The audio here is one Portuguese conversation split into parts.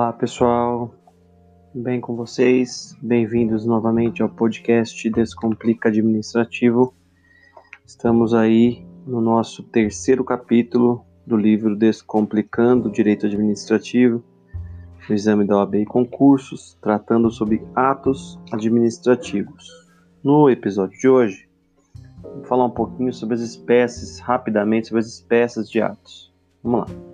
Olá pessoal, bem com vocês? Bem-vindos novamente ao podcast Descomplica Administrativo. Estamos aí no nosso terceiro capítulo do livro Descomplicando Direito Administrativo, o exame da OAB e concursos, tratando sobre atos administrativos. No episódio de hoje, vou falar um pouquinho sobre as espécies, rapidamente, sobre as espécies de atos. Vamos lá.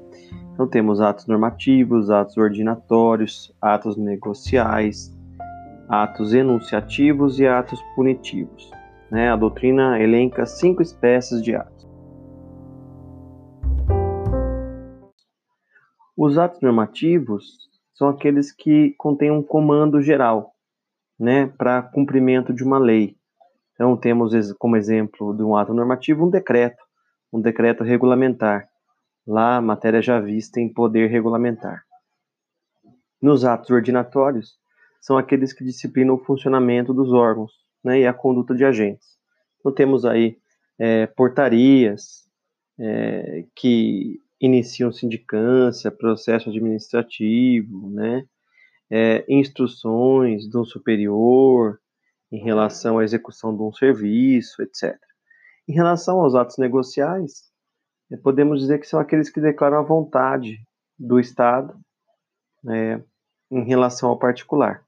Então temos atos normativos, atos ordinatórios, atos negociais, atos enunciativos e atos punitivos. Né? A doutrina elenca cinco espécies de atos. Os atos normativos são aqueles que contêm um comando geral né, para cumprimento de uma lei. Então temos como exemplo de um ato normativo um decreto, um decreto regulamentar lá matéria já vista em poder regulamentar. Nos atos ordinatórios, são aqueles que disciplinam o funcionamento dos órgãos né, e a conduta de agentes. Então, temos aí é, portarias é, que iniciam sindicância, processo administrativo, né, é, instruções de um superior em relação à execução de um serviço, etc. Em relação aos atos negociais, podemos dizer que são aqueles que declaram a vontade do Estado né, em relação ao particular.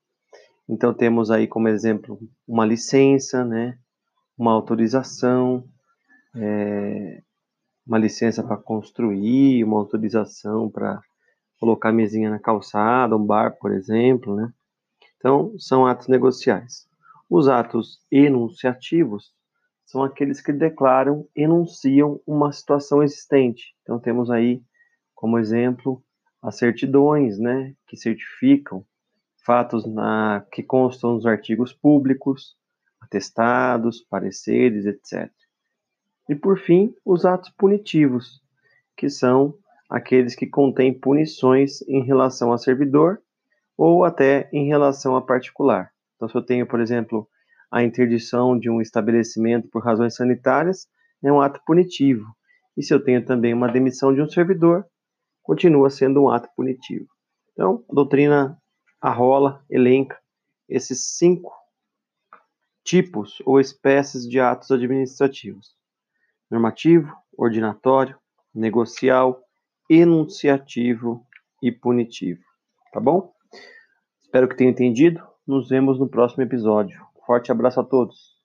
Então temos aí como exemplo uma licença, né, uma autorização, é, uma licença para construir, uma autorização para colocar mesinha na calçada, um bar, por exemplo, né? Então são atos negociais. Os atos enunciativos são aqueles que declaram, enunciam uma situação existente. Então temos aí como exemplo as certidões, né, que certificam fatos na, que constam nos artigos públicos, atestados, pareceres, etc. E por fim, os atos punitivos, que são aqueles que contêm punições em relação a servidor ou até em relação a particular. Então, se eu tenho, por exemplo, a interdição de um estabelecimento por razões sanitárias é um ato punitivo. E se eu tenho também uma demissão de um servidor, continua sendo um ato punitivo. Então, a doutrina arrola, elenca esses cinco tipos ou espécies de atos administrativos: normativo, ordinatório, negocial, enunciativo e punitivo. Tá bom? Espero que tenham entendido. Nos vemos no próximo episódio. Forte abraço a todos.